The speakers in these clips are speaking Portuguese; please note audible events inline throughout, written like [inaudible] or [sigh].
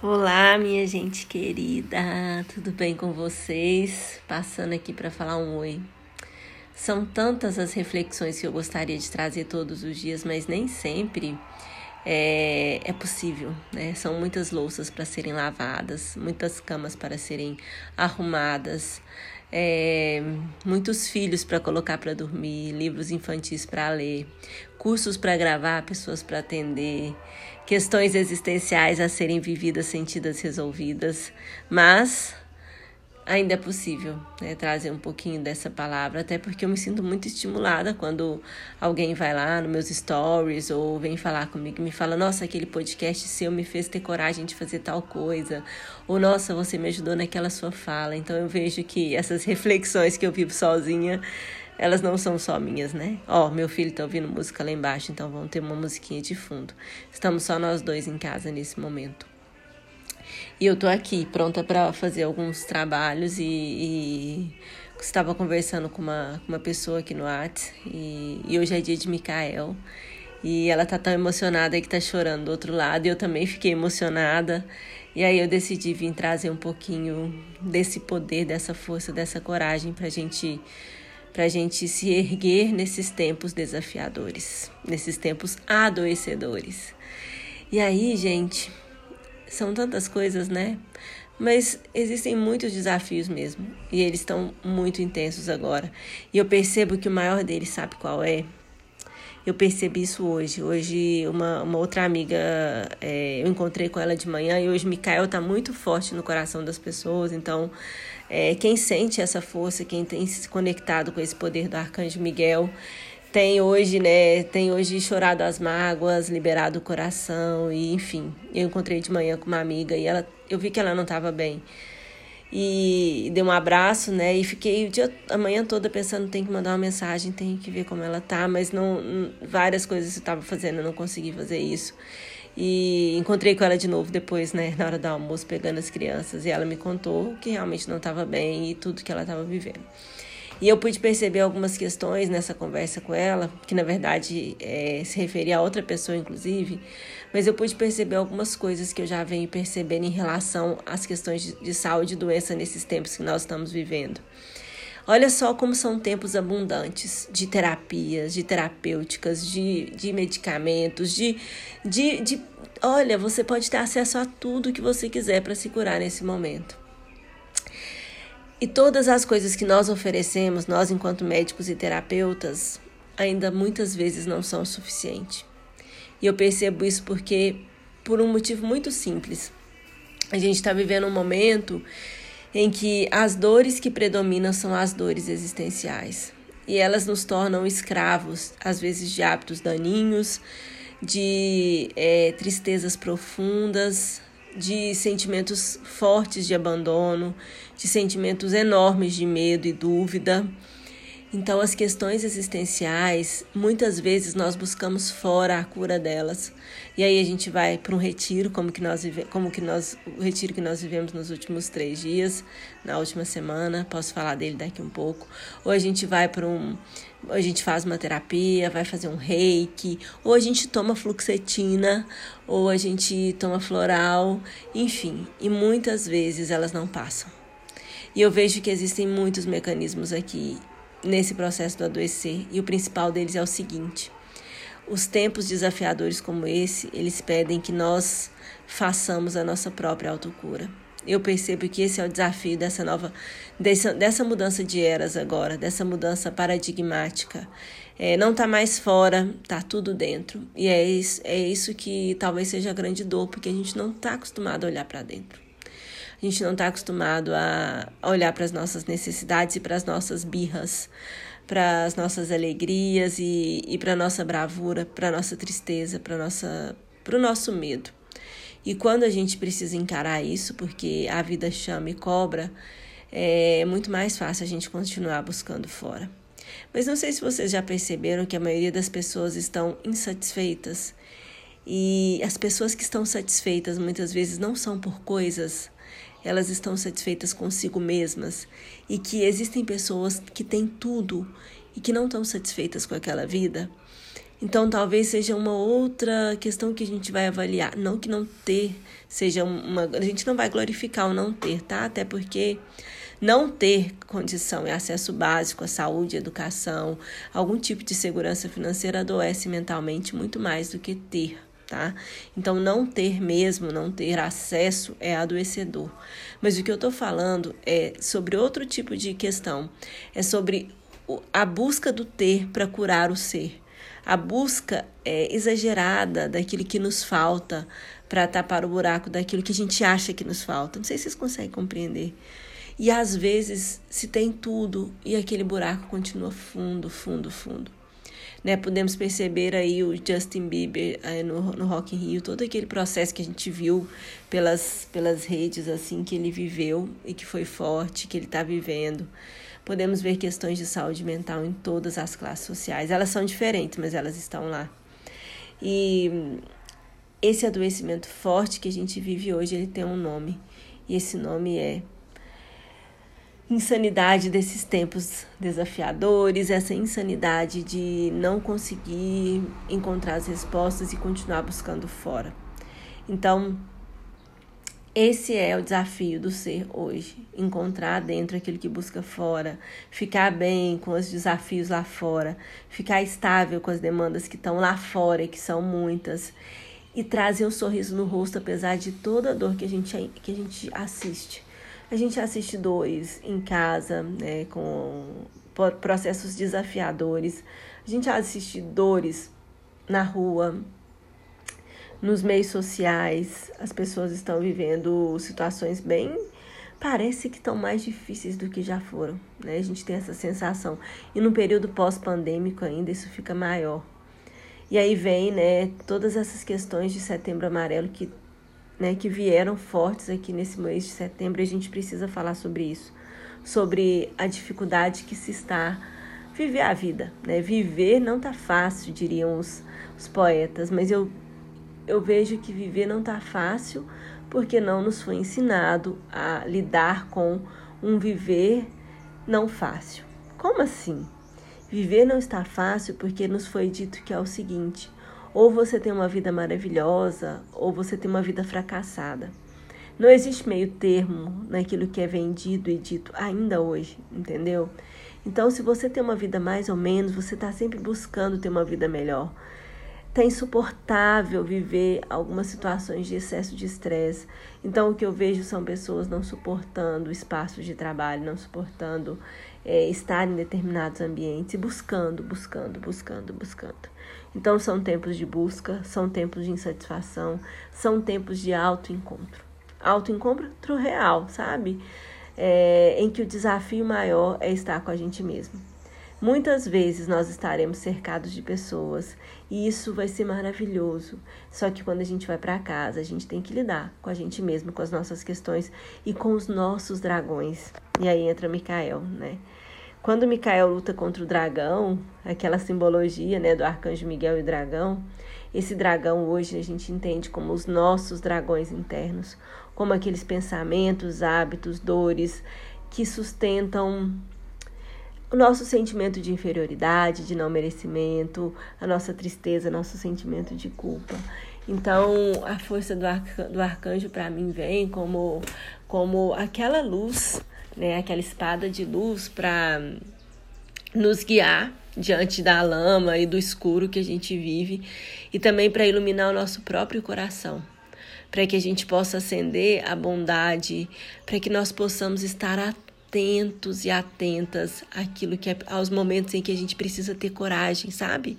Olá, minha gente querida, tudo bem com vocês? Passando aqui para falar um oi. São tantas as reflexões que eu gostaria de trazer todos os dias, mas nem sempre é, é possível, né? São muitas louças para serem lavadas, muitas camas para serem arrumadas, é, muitos filhos para colocar para dormir, livros infantis para ler, cursos para gravar, pessoas para atender, questões existenciais a serem vividas, sentidas, resolvidas, mas ainda é possível né, trazer um pouquinho dessa palavra, até porque eu me sinto muito estimulada quando alguém vai lá nos meus stories ou vem falar comigo e me fala: Nossa, aquele podcast seu me fez ter coragem de fazer tal coisa, ou Nossa, você me ajudou naquela sua fala. Então eu vejo que essas [laughs] reflexões que eu vivo sozinha elas não são só minhas, né? Ó, oh, meu filho tá ouvindo música lá embaixo, então vamos ter uma musiquinha de fundo. Estamos só nós dois em casa nesse momento. E eu tô aqui pronta para fazer alguns trabalhos e, e, estava conversando com uma, uma pessoa aqui no Whats e, e hoje é dia de Micael. E ela tá tão emocionada que tá chorando do outro lado. E eu também fiquei emocionada. E aí eu decidi vir trazer um pouquinho desse poder, dessa força, dessa coragem pra gente para a gente se erguer nesses tempos desafiadores, nesses tempos adoecedores. E aí, gente, são tantas coisas, né? Mas existem muitos desafios mesmo, e eles estão muito intensos agora. E eu percebo que o maior deles, sabe qual é? Eu percebi isso hoje. Hoje, uma, uma outra amiga, é, eu encontrei com ela de manhã, e hoje Mikael está muito forte no coração das pessoas, então é, quem sente essa força, quem tem se conectado com esse poder do Arcanjo Miguel, tem hoje, né, tem hoje chorado as mágoas, liberado o coração e enfim. Eu encontrei de manhã com uma amiga e ela, eu vi que ela não estava bem. E dei um abraço, né? E fiquei o dia, a manhã toda pensando, tem que mandar uma mensagem, tem que ver como ela tá, mas não várias coisas eu estava fazendo, eu não consegui fazer isso. E encontrei com ela de novo depois, né, na hora do almoço, pegando as crianças. E ela me contou que realmente não estava bem e tudo que ela estava vivendo. E eu pude perceber algumas questões nessa conversa com ela, que na verdade é, se referia a outra pessoa, inclusive, mas eu pude perceber algumas coisas que eu já venho percebendo em relação às questões de, de saúde e doença nesses tempos que nós estamos vivendo. Olha só como são tempos abundantes de terapias, de terapêuticas, de, de medicamentos, de, de, de. Olha, você pode ter acesso a tudo que você quiser para se curar nesse momento. E todas as coisas que nós oferecemos, nós enquanto médicos e terapeutas, ainda muitas vezes não são o suficiente. E eu percebo isso porque, por um motivo muito simples, a gente está vivendo um momento em que as dores que predominam são as dores existenciais. E elas nos tornam escravos, às vezes, de hábitos daninhos, de é, tristezas profundas, de sentimentos fortes de abandono, de sentimentos enormes de medo e dúvida. Então, as questões existenciais, muitas vezes nós buscamos fora a cura delas. E aí a gente vai para um retiro, como que nós vive, como que nós o retiro que nós vivemos nos últimos três dias, na última semana, posso falar dele daqui um pouco. Ou a gente vai para um, a gente faz uma terapia, vai fazer um reiki, ou a gente toma fluxetina, ou a gente toma floral, enfim. E muitas vezes elas não passam. E eu vejo que existem muitos mecanismos aqui nesse processo do adoecer, e o principal deles é o seguinte: os tempos desafiadores como esse, eles pedem que nós façamos a nossa própria autocura. Eu percebo que esse é o desafio dessa nova, dessa, dessa mudança de eras agora, dessa mudança paradigmática. É, não está mais fora, está tudo dentro. E é isso, é isso que talvez seja a grande dor, porque a gente não está acostumado a olhar para dentro. A gente não está acostumado a olhar para as nossas necessidades e para as nossas birras, para as nossas alegrias e, e para a nossa bravura, para a nossa tristeza, para o nosso medo. E quando a gente precisa encarar isso, porque a vida chama e cobra, é muito mais fácil a gente continuar buscando fora. Mas não sei se vocês já perceberam que a maioria das pessoas estão insatisfeitas. E as pessoas que estão satisfeitas muitas vezes não são por coisas elas estão satisfeitas consigo mesmas e que existem pessoas que têm tudo e que não estão satisfeitas com aquela vida Então, talvez seja uma outra questão que a gente vai avaliar. Não que não ter seja uma. A gente não vai glorificar o não ter, tá? Até porque não ter condição e acesso básico à saúde, educação, algum tipo de segurança financeira adoece mentalmente muito mais do que ter, tá? Então, não ter mesmo, não ter acesso é adoecedor. Mas o que eu estou falando é sobre outro tipo de questão, é sobre a busca do ter para curar o ser a busca é, exagerada daquilo que nos falta para tapar o buraco daquilo que a gente acha que nos falta. Não sei se vocês conseguem compreender. E às vezes se tem tudo e aquele buraco continua fundo, fundo, fundo. Né, podemos perceber aí o Justin Bieber aí no, no Rock in Rio, todo aquele processo que a gente viu pelas, pelas redes assim que ele viveu e que foi forte, que ele está vivendo. Podemos ver questões de saúde mental em todas as classes sociais. Elas são diferentes, mas elas estão lá. E esse adoecimento forte que a gente vive hoje, ele tem um nome. E esse nome é insanidade desses tempos desafiadores, essa insanidade de não conseguir encontrar as respostas e continuar buscando fora. Então, esse é o desafio do ser hoje: encontrar dentro aquilo que busca fora, ficar bem com os desafios lá fora, ficar estável com as demandas que estão lá fora e que são muitas, e trazer um sorriso no rosto apesar de toda a dor que a gente, que a gente assiste. A gente assiste dores em casa, né, com processos desafiadores, a gente assiste dores na rua, nos meios sociais, as pessoas estão vivendo situações bem. Parece que estão mais difíceis do que já foram, né? A gente tem essa sensação. E no período pós-pandêmico ainda isso fica maior. E aí vem, né, todas essas questões de setembro amarelo que, né, que vieram fortes aqui nesse mês de setembro. E a gente precisa falar sobre isso, sobre a dificuldade que se está viver a vida, né? Viver não tá fácil, diriam os, os poetas, mas eu eu vejo que viver não está fácil porque não nos foi ensinado a lidar com um viver não fácil. Como assim? Viver não está fácil porque nos foi dito que é o seguinte: ou você tem uma vida maravilhosa, ou você tem uma vida fracassada. Não existe meio termo naquilo que é vendido e dito ainda hoje, entendeu? Então, se você tem uma vida mais ou menos, você está sempre buscando ter uma vida melhor. Tá insuportável viver algumas situações de excesso de estresse. Então, o que eu vejo são pessoas não suportando espaços de trabalho, não suportando é, estar em determinados ambientes e buscando, buscando, buscando, buscando. Então, são tempos de busca, são tempos de insatisfação, são tempos de autoencontro. Autoencontro real, sabe? É, em que o desafio maior é estar com a gente mesmo. Muitas vezes nós estaremos cercados de pessoas e isso vai ser maravilhoso. Só que quando a gente vai para casa, a gente tem que lidar com a gente mesmo, com as nossas questões e com os nossos dragões. E aí entra Micael, né? Quando Micael luta contra o dragão, aquela simbologia, né, do arcanjo Miguel e o dragão, esse dragão hoje a gente entende como os nossos dragões internos, como aqueles pensamentos, hábitos, dores que sustentam o nosso sentimento de inferioridade, de não merecimento, a nossa tristeza, nosso sentimento de culpa. Então, a força do, do arcanjo para mim vem como, como aquela luz, né, aquela espada de luz para nos guiar diante da lama e do escuro que a gente vive e também para iluminar o nosso próprio coração para que a gente possa acender a bondade, para que nós possamos estar atentos atentos e atentas àquilo que é, aos momentos em que a gente precisa ter coragem, sabe?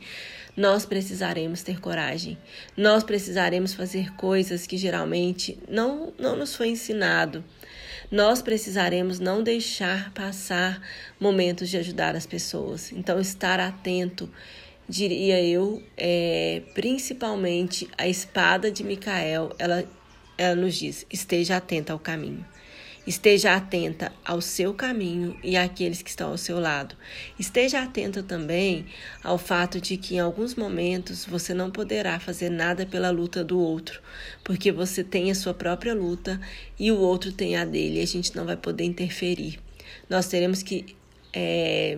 Nós precisaremos ter coragem. Nós precisaremos fazer coisas que geralmente não não nos foi ensinado. Nós precisaremos não deixar passar momentos de ajudar as pessoas. Então estar atento, diria eu, é, principalmente a espada de Micael, ela ela nos diz: esteja atenta ao caminho. Esteja atenta ao seu caminho e àqueles que estão ao seu lado. Esteja atenta também ao fato de que em alguns momentos você não poderá fazer nada pela luta do outro, porque você tem a sua própria luta e o outro tem a dele e a gente não vai poder interferir. Nós teremos que é,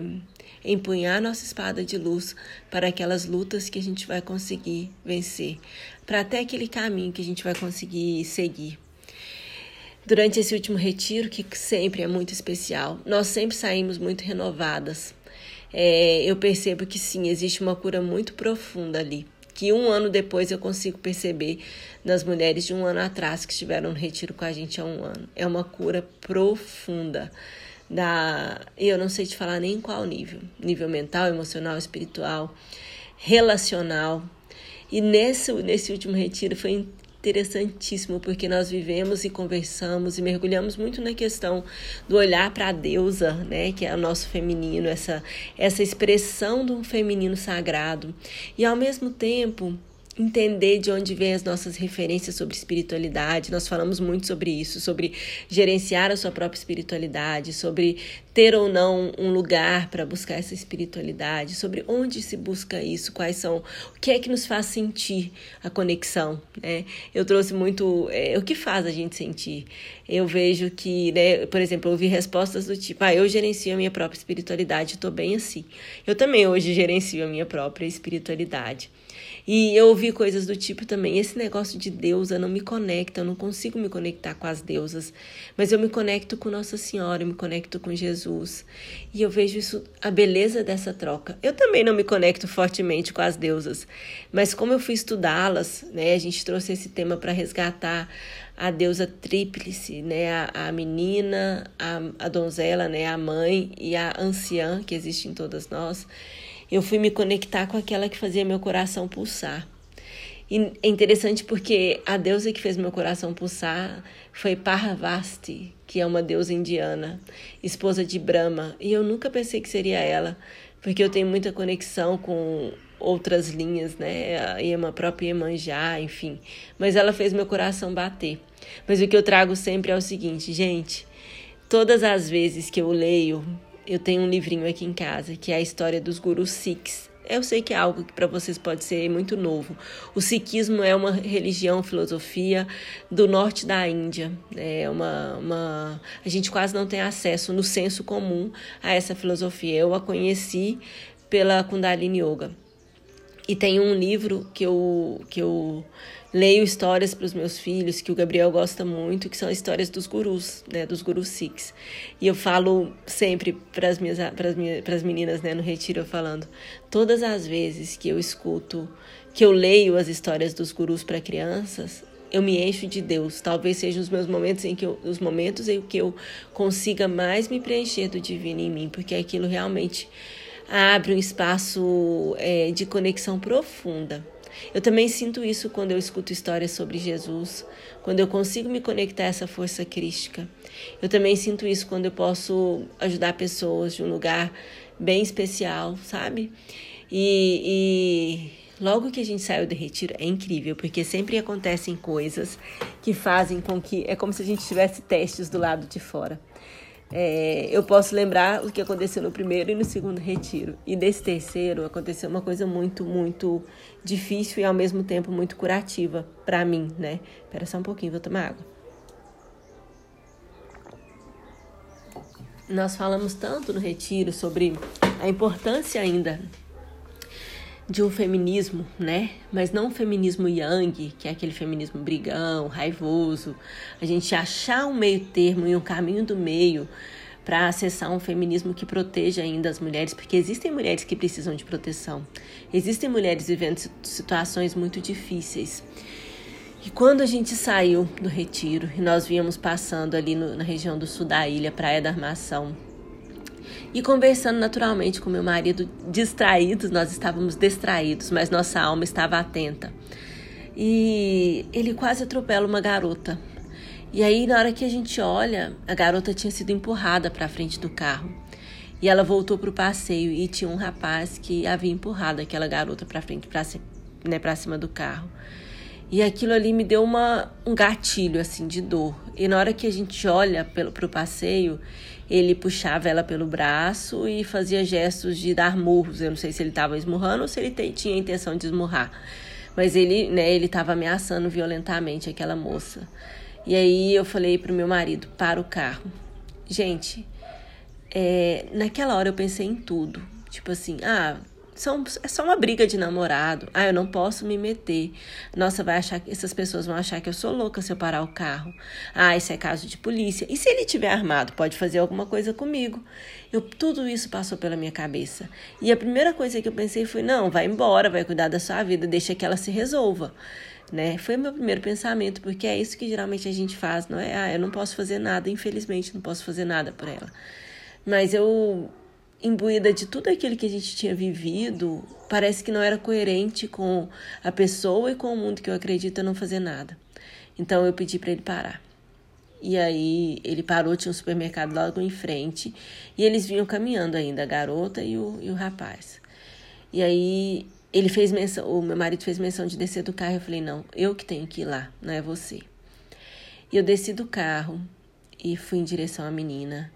empunhar nossa espada de luz para aquelas lutas que a gente vai conseguir vencer, para até aquele caminho que a gente vai conseguir seguir. Durante esse último retiro, que sempre é muito especial, nós sempre saímos muito renovadas. É, eu percebo que sim, existe uma cura muito profunda ali que um ano depois eu consigo perceber nas mulheres de um ano atrás que estiveram no retiro com a gente há um ano. É uma cura profunda. Da, eu não sei te falar nem qual nível, nível mental, emocional, espiritual, relacional. E nesse, nesse último retiro foi interessantíssimo, porque nós vivemos e conversamos e mergulhamos muito na questão do olhar para a deusa, né, que é o nosso feminino, essa, essa expressão um feminino sagrado. E ao mesmo tempo, entender de onde vêm as nossas referências sobre espiritualidade. Nós falamos muito sobre isso, sobre gerenciar a sua própria espiritualidade, sobre ter ou não um lugar para buscar essa espiritualidade, sobre onde se busca isso, quais são, o que é que nos faz sentir a conexão, né? Eu trouxe muito é, o que faz a gente sentir. Eu vejo que, né, por exemplo, eu ouvi respostas do tipo, ah, eu gerencio a minha própria espiritualidade, estou bem assim. Eu também hoje gerencio a minha própria espiritualidade. E eu ouvi coisas do tipo também: esse negócio de deusa não me conecta, eu não consigo me conectar com as deusas, mas eu me conecto com Nossa Senhora, eu me conecto com Jesus. E eu vejo isso, a beleza dessa troca. Eu também não me conecto fortemente com as deusas, mas como eu fui estudá-las, né, a gente trouxe esse tema para resgatar a deusa tríplice, né, a, a menina, a, a donzela, né, a mãe e a anciã que existe em todas nós eu fui me conectar com aquela que fazia meu coração pulsar. E é interessante porque a deusa que fez meu coração pulsar foi Parvati, que é uma deusa indiana, esposa de Brahma. E eu nunca pensei que seria ela, porque eu tenho muita conexão com outras linhas, né? A própria Iemanjá, enfim. Mas ela fez meu coração bater. Mas o que eu trago sempre é o seguinte, gente. Todas as vezes que eu leio eu tenho um livrinho aqui em casa que é a história dos gurus Sikhs. Eu sei que é algo que para vocês pode ser muito novo. O Sikhismo é uma religião, filosofia do norte da Índia. É uma, uma, a gente quase não tem acesso no senso comum a essa filosofia. Eu a conheci pela Kundalini Yoga. E tem um livro que eu, que eu leio histórias para os meus filhos que o Gabriel gosta muito, que são histórias dos gurus, né, dos gurus Sikhs. E eu falo sempre para as minhas para as minhas para as meninas, né, no retiro eu falando, todas as vezes que eu escuto, que eu leio as histórias dos gurus para crianças, eu me encho de Deus. Talvez sejam os meus momentos em que eu, os momentos em que eu consiga mais me preencher do divino em mim, porque aquilo realmente abre um espaço é, de conexão profunda eu também sinto isso quando eu escuto histórias sobre Jesus, quando eu consigo me conectar a essa força crística. Eu também sinto isso quando eu posso ajudar pessoas de um lugar bem especial, sabe? E, e logo que a gente saiu do retiro é incrível, porque sempre acontecem coisas que fazem com que. É como se a gente tivesse testes do lado de fora. É, eu posso lembrar o que aconteceu no primeiro e no segundo retiro. E nesse terceiro aconteceu uma coisa muito, muito difícil e ao mesmo tempo muito curativa para mim, né? Espera só um pouquinho, vou tomar água. Nós falamos tanto no retiro sobre a importância ainda de um feminismo, né? Mas não um feminismo yang, que é aquele feminismo brigão, raivoso. A gente achar um meio termo e um caminho do meio para acessar um feminismo que proteja ainda as mulheres, porque existem mulheres que precisam de proteção. Existem mulheres vivendo situações muito difíceis. E quando a gente saiu do retiro e nós víamos passando ali no, na região do sul da ilha, Praia da Armação, e conversando naturalmente com meu marido, distraídos, nós estávamos distraídos, mas nossa alma estava atenta. E ele quase atropela uma garota. E aí, na hora que a gente olha, a garota tinha sido empurrada para a frente do carro. E ela voltou para o passeio e tinha um rapaz que havia empurrado aquela garota para frente, para né, cima do carro. E aquilo ali me deu uma, um gatilho assim de dor. E na hora que a gente olha para o passeio, ele puxava ela pelo braço e fazia gestos de dar murros. Eu não sei se ele estava esmurrando ou se ele tinha a intenção de esmurrar. Mas ele, né, ele estava ameaçando violentamente aquela moça. E aí eu falei pro meu marido, para o carro. Gente, é, naquela hora eu pensei em tudo. Tipo assim, ah, são, é só uma briga de namorado. Ah, eu não posso me meter. Nossa, vai achar essas pessoas vão achar que eu sou louca se eu parar o carro. Ah, isso é caso de polícia. E se ele tiver armado, pode fazer alguma coisa comigo. Eu, tudo isso passou pela minha cabeça. E a primeira coisa que eu pensei foi: não, vai embora, vai cuidar da sua vida, deixa que ela se resolva. Né? Foi o meu primeiro pensamento, porque é isso que geralmente a gente faz, não é? Ah, eu não posso fazer nada, infelizmente, não posso fazer nada por ela. Mas eu imbuída de tudo aquilo que a gente tinha vivido, parece que não era coerente com a pessoa e com o mundo que eu acredito eu não fazer nada. Então eu pedi para ele parar. E aí ele parou, tinha um supermercado logo em frente, e eles vinham caminhando ainda, a garota e o, e o rapaz. E aí ele fez menção, o meu marido fez menção de descer do carro, eu falei, não, eu que tenho que ir lá, não é você. E eu desci do carro e fui em direção à menina.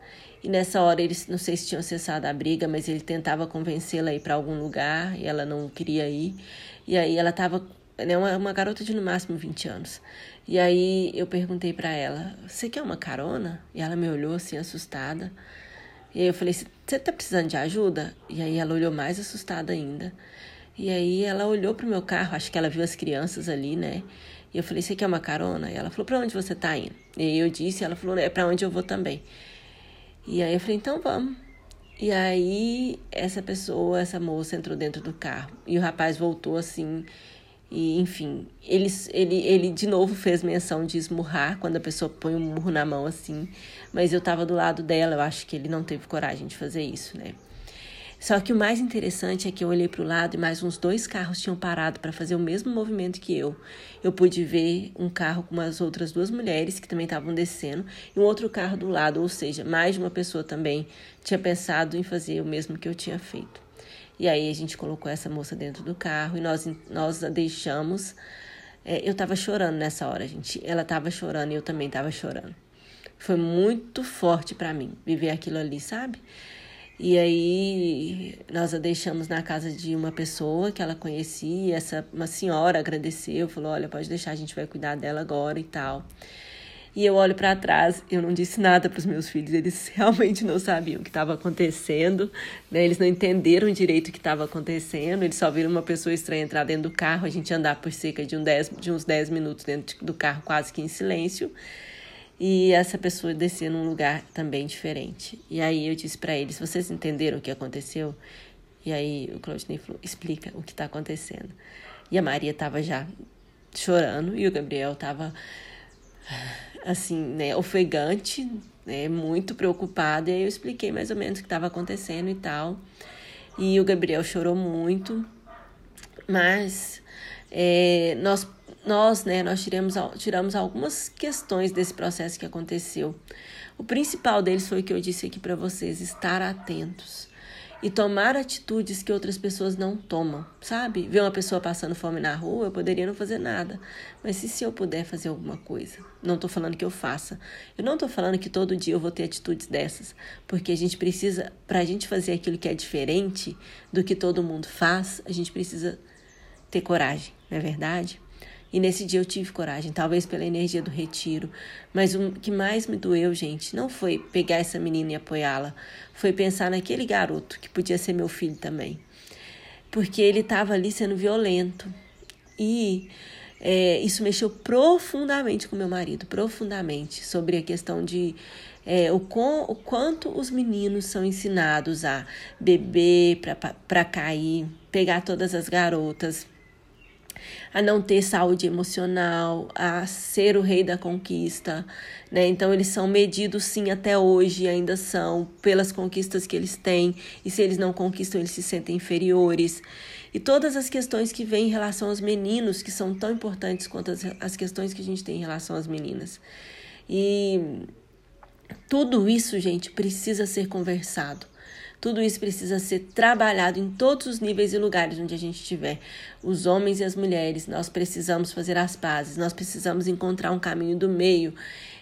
E nessa hora eles não sei se tinham cessado a briga, mas ele tentava convencê-la a ir para algum lugar e ela não queria ir. E aí ela estava né, uma, uma garota de no máximo 20 anos. E aí eu perguntei para ela: "Você quer uma carona?" E ela me olhou assim assustada. E aí eu falei: "Você tá precisando de ajuda?" E aí ela olhou mais assustada ainda. E aí ela olhou pro meu carro, acho que ela viu as crianças ali, né? E eu falei: "Você quer uma carona?" E ela falou: "Para onde você tá indo?" E aí eu disse, ela falou: "É para onde eu vou também." E aí eu falei, então vamos. E aí essa pessoa, essa moça entrou dentro do carro e o rapaz voltou assim. E enfim, ele, ele, ele de novo fez menção de esmurrar quando a pessoa põe um murro na mão assim. Mas eu tava do lado dela, eu acho que ele não teve coragem de fazer isso, né? Só que o mais interessante é que eu olhei para o lado e mais uns dois carros tinham parado para fazer o mesmo movimento que eu. Eu pude ver um carro com umas outras duas mulheres que também estavam descendo e um outro carro do lado, ou seja, mais de uma pessoa também tinha pensado em fazer o mesmo que eu tinha feito. E aí a gente colocou essa moça dentro do carro e nós, nós a deixamos. É, eu estava chorando nessa hora, gente. Ela estava chorando e eu também estava chorando. Foi muito forte para mim viver aquilo ali, sabe? E aí nós a deixamos na casa de uma pessoa que ela conhecia, essa uma senhora agradeceu, falou: "Olha, pode deixar, a gente vai cuidar dela agora e tal". E eu olho para trás, eu não disse nada para os meus filhos, eles [laughs] realmente não sabiam o que estava acontecendo, né? Eles não entenderam direito o que estava acontecendo, eles só viram uma pessoa estranha entrar dentro do carro, a gente andar por cerca de, um dez, de uns 10 minutos dentro do carro, quase que em silêncio e essa pessoa descia num lugar também diferente. E aí eu disse para eles: vocês entenderam o que aconteceu? E aí o Claudinei falou: explica o que está acontecendo. E a Maria estava já chorando e o Gabriel estava assim, né, ofegante, né, muito preocupado. E aí eu expliquei mais ou menos o que estava acontecendo e tal. E o Gabriel chorou muito, mas é, nós nós, né, nós tiramos, tiramos algumas questões desse processo que aconteceu. O principal deles foi o que eu disse aqui para vocês: estar atentos e tomar atitudes que outras pessoas não tomam, sabe? Ver uma pessoa passando fome na rua, eu poderia não fazer nada, mas e se eu puder fazer alguma coisa? Não estou falando que eu faça. Eu não estou falando que todo dia eu vou ter atitudes dessas, porque a gente precisa, para a gente fazer aquilo que é diferente do que todo mundo faz, a gente precisa ter coragem, não é verdade? E nesse dia eu tive coragem, talvez pela energia do retiro. Mas o que mais me doeu, gente, não foi pegar essa menina e apoiá-la, foi pensar naquele garoto que podia ser meu filho também. Porque ele estava ali sendo violento. E é, isso mexeu profundamente com meu marido profundamente sobre a questão de é, o, com, o quanto os meninos são ensinados a beber para cair, pegar todas as garotas a não ter saúde emocional, a ser o rei da conquista, né? Então eles são medidos sim até hoje, ainda são pelas conquistas que eles têm, e se eles não conquistam, eles se sentem inferiores. E todas as questões que vêm em relação aos meninos, que são tão importantes quanto as, as questões que a gente tem em relação às meninas. E tudo isso, gente, precisa ser conversado. Tudo isso precisa ser trabalhado em todos os níveis e lugares onde a gente estiver. Os homens e as mulheres, nós precisamos fazer as pazes, nós precisamos encontrar um caminho do meio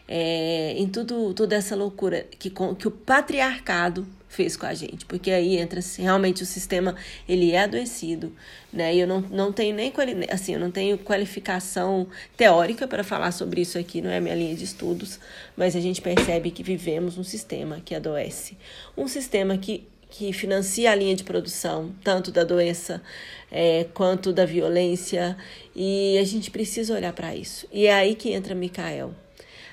é, em tudo, toda essa loucura que, que o patriarcado fez com a gente, porque aí entra realmente o sistema ele é adoecido, né? E eu não, não tenho nem assim, eu não tenho qualificação teórica para falar sobre isso aqui, não é minha linha de estudos, mas a gente percebe que vivemos um sistema que adoece, um sistema que que financia a linha de produção, tanto da doença é, quanto da violência, e a gente precisa olhar para isso. E é aí que entra Micael.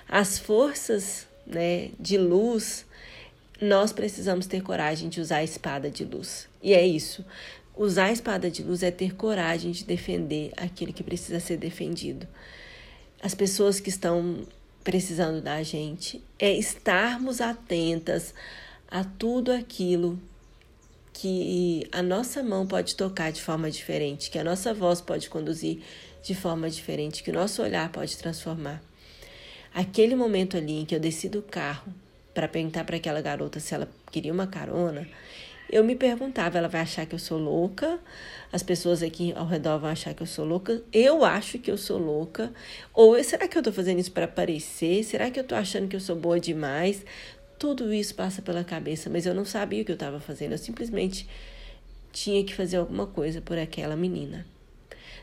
As forças né, de luz, nós precisamos ter coragem de usar a espada de luz. E é isso. Usar a espada de luz é ter coragem de defender aquilo que precisa ser defendido. As pessoas que estão precisando da gente é estarmos atentas a tudo aquilo que a nossa mão pode tocar de forma diferente, que a nossa voz pode conduzir de forma diferente, que o nosso olhar pode transformar. Aquele momento ali em que eu desci do carro para perguntar para aquela garota se ela queria uma carona, eu me perguntava, ela vai achar que eu sou louca? As pessoas aqui ao redor vão achar que eu sou louca? Eu acho que eu sou louca? Ou será que eu estou fazendo isso para aparecer? Será que eu estou achando que eu sou boa demais? Tudo isso passa pela cabeça, mas eu não sabia o que eu estava fazendo. Eu simplesmente tinha que fazer alguma coisa por aquela menina.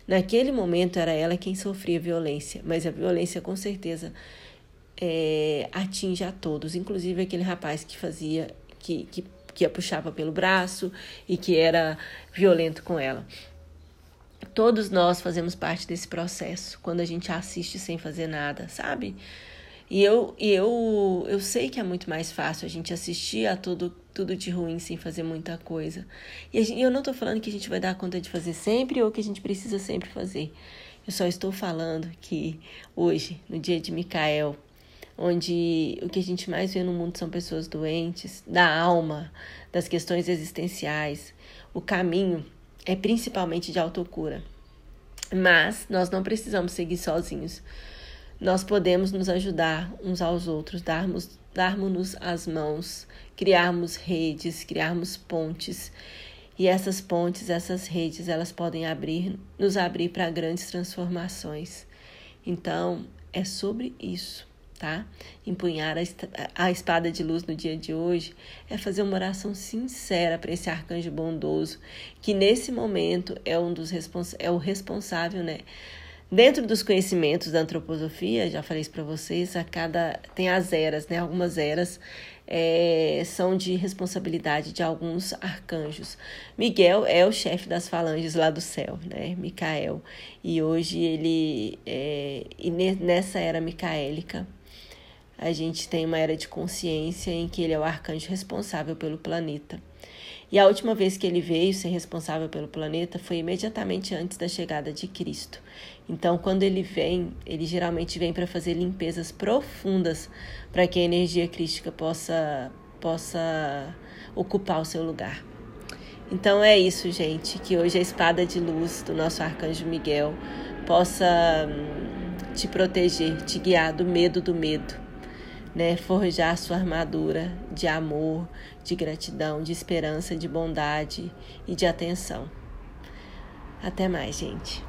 Naquele momento era ela quem sofria violência, mas a violência com certeza é, atinge a todos, inclusive aquele rapaz que fazia, que, que, que a puxava pelo braço e que era violento com ela. Todos nós fazemos parte desse processo quando a gente assiste sem fazer nada, sabe? E eu, e eu, eu sei que é muito mais fácil a gente assistir a tudo, tudo de ruim sem fazer muita coisa. E gente, eu não estou falando que a gente vai dar conta de fazer sempre ou que a gente precisa sempre fazer. Eu só estou falando que hoje, no dia de Micael, onde o que a gente mais vê no mundo são pessoas doentes, da alma, das questões existenciais, o caminho é principalmente de autocura. Mas nós não precisamos seguir sozinhos nós podemos nos ajudar uns aos outros, darmos, darmos-nos as mãos, criarmos redes, criarmos pontes. E essas pontes, essas redes, elas podem abrir, nos abrir para grandes transformações. Então, é sobre isso, tá? Empunhar a espada de luz no dia de hoje é fazer uma oração sincera para esse arcanjo bondoso, que nesse momento é um dos é o responsável, né? Dentro dos conhecimentos da antroposofia, já falei isso para vocês, a cada tem as eras, né? Algumas eras é, são de responsabilidade de alguns arcanjos. Miguel é o chefe das falanges lá do céu, né? Micael. E hoje ele é, e nessa era micaélica a gente tem uma era de consciência em que ele é o arcanjo responsável pelo planeta. E a última vez que ele veio ser responsável pelo planeta foi imediatamente antes da chegada de Cristo. Então, quando ele vem, ele geralmente vem para fazer limpezas profundas para que a energia crística possa possa ocupar o seu lugar. Então é isso, gente, que hoje a espada de luz do nosso arcanjo Miguel possa hum, te proteger, te guiar do medo do medo né, forjar sua armadura de amor, de gratidão, de esperança, de bondade e de atenção. Até mais, gente.